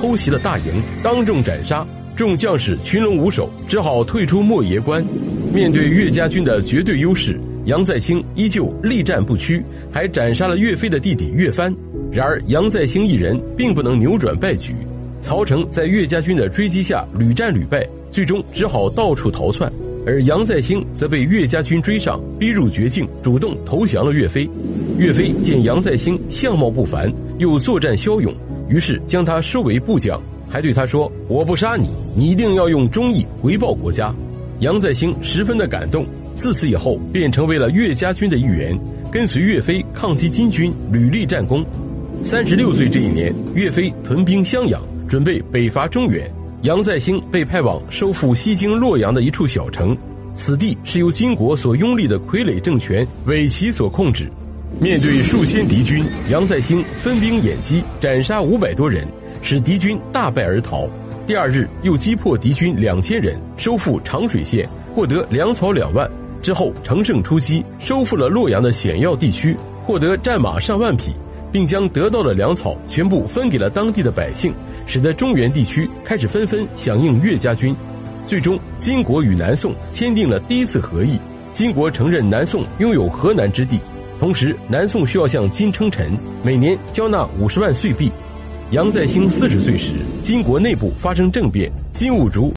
偷袭了大营，当众斩杀，众将士群龙无首，只好退出莫邪关。面对岳家军的绝对优势，杨再兴依旧力战不屈，还斩杀了岳飞的弟弟岳帆。然而，杨再兴一人并不能扭转败局。曹成在岳家军的追击下屡战屡败，最终只好到处逃窜。而杨再兴则被岳家军追上，逼入绝境，主动投降了岳飞。岳飞见杨再兴相貌不凡，又作战骁勇，于是将他收为部将，还对他说：“我不杀你，你一定要用忠义回报国家。”杨再兴十分的感动，自此以后便成为了岳家军的一员，跟随岳飞抗击金军，屡立战功。三十六岁这一年，岳飞屯兵襄阳，准备北伐中原。杨再兴被派往收复西京洛阳的一处小城，此地是由金国所拥立的傀儡政权伪齐所控制。面对数千敌军，杨再兴分兵掩击，斩杀五百多人，使敌军大败而逃。第二日，又击破敌军两千人，收复长水县，获得粮草两万。之后乘胜出击，收复了洛阳的险要地区，获得战马上万匹。并将得到的粮草全部分给了当地的百姓，使得中原地区开始纷纷响应岳家军。最终，金国与南宋签订了第一次和议。金国承认南宋拥有河南之地，同时南宋需要向金称臣，每年交纳五十万岁币。杨再兴四十岁时，金国内部发生政变，金兀术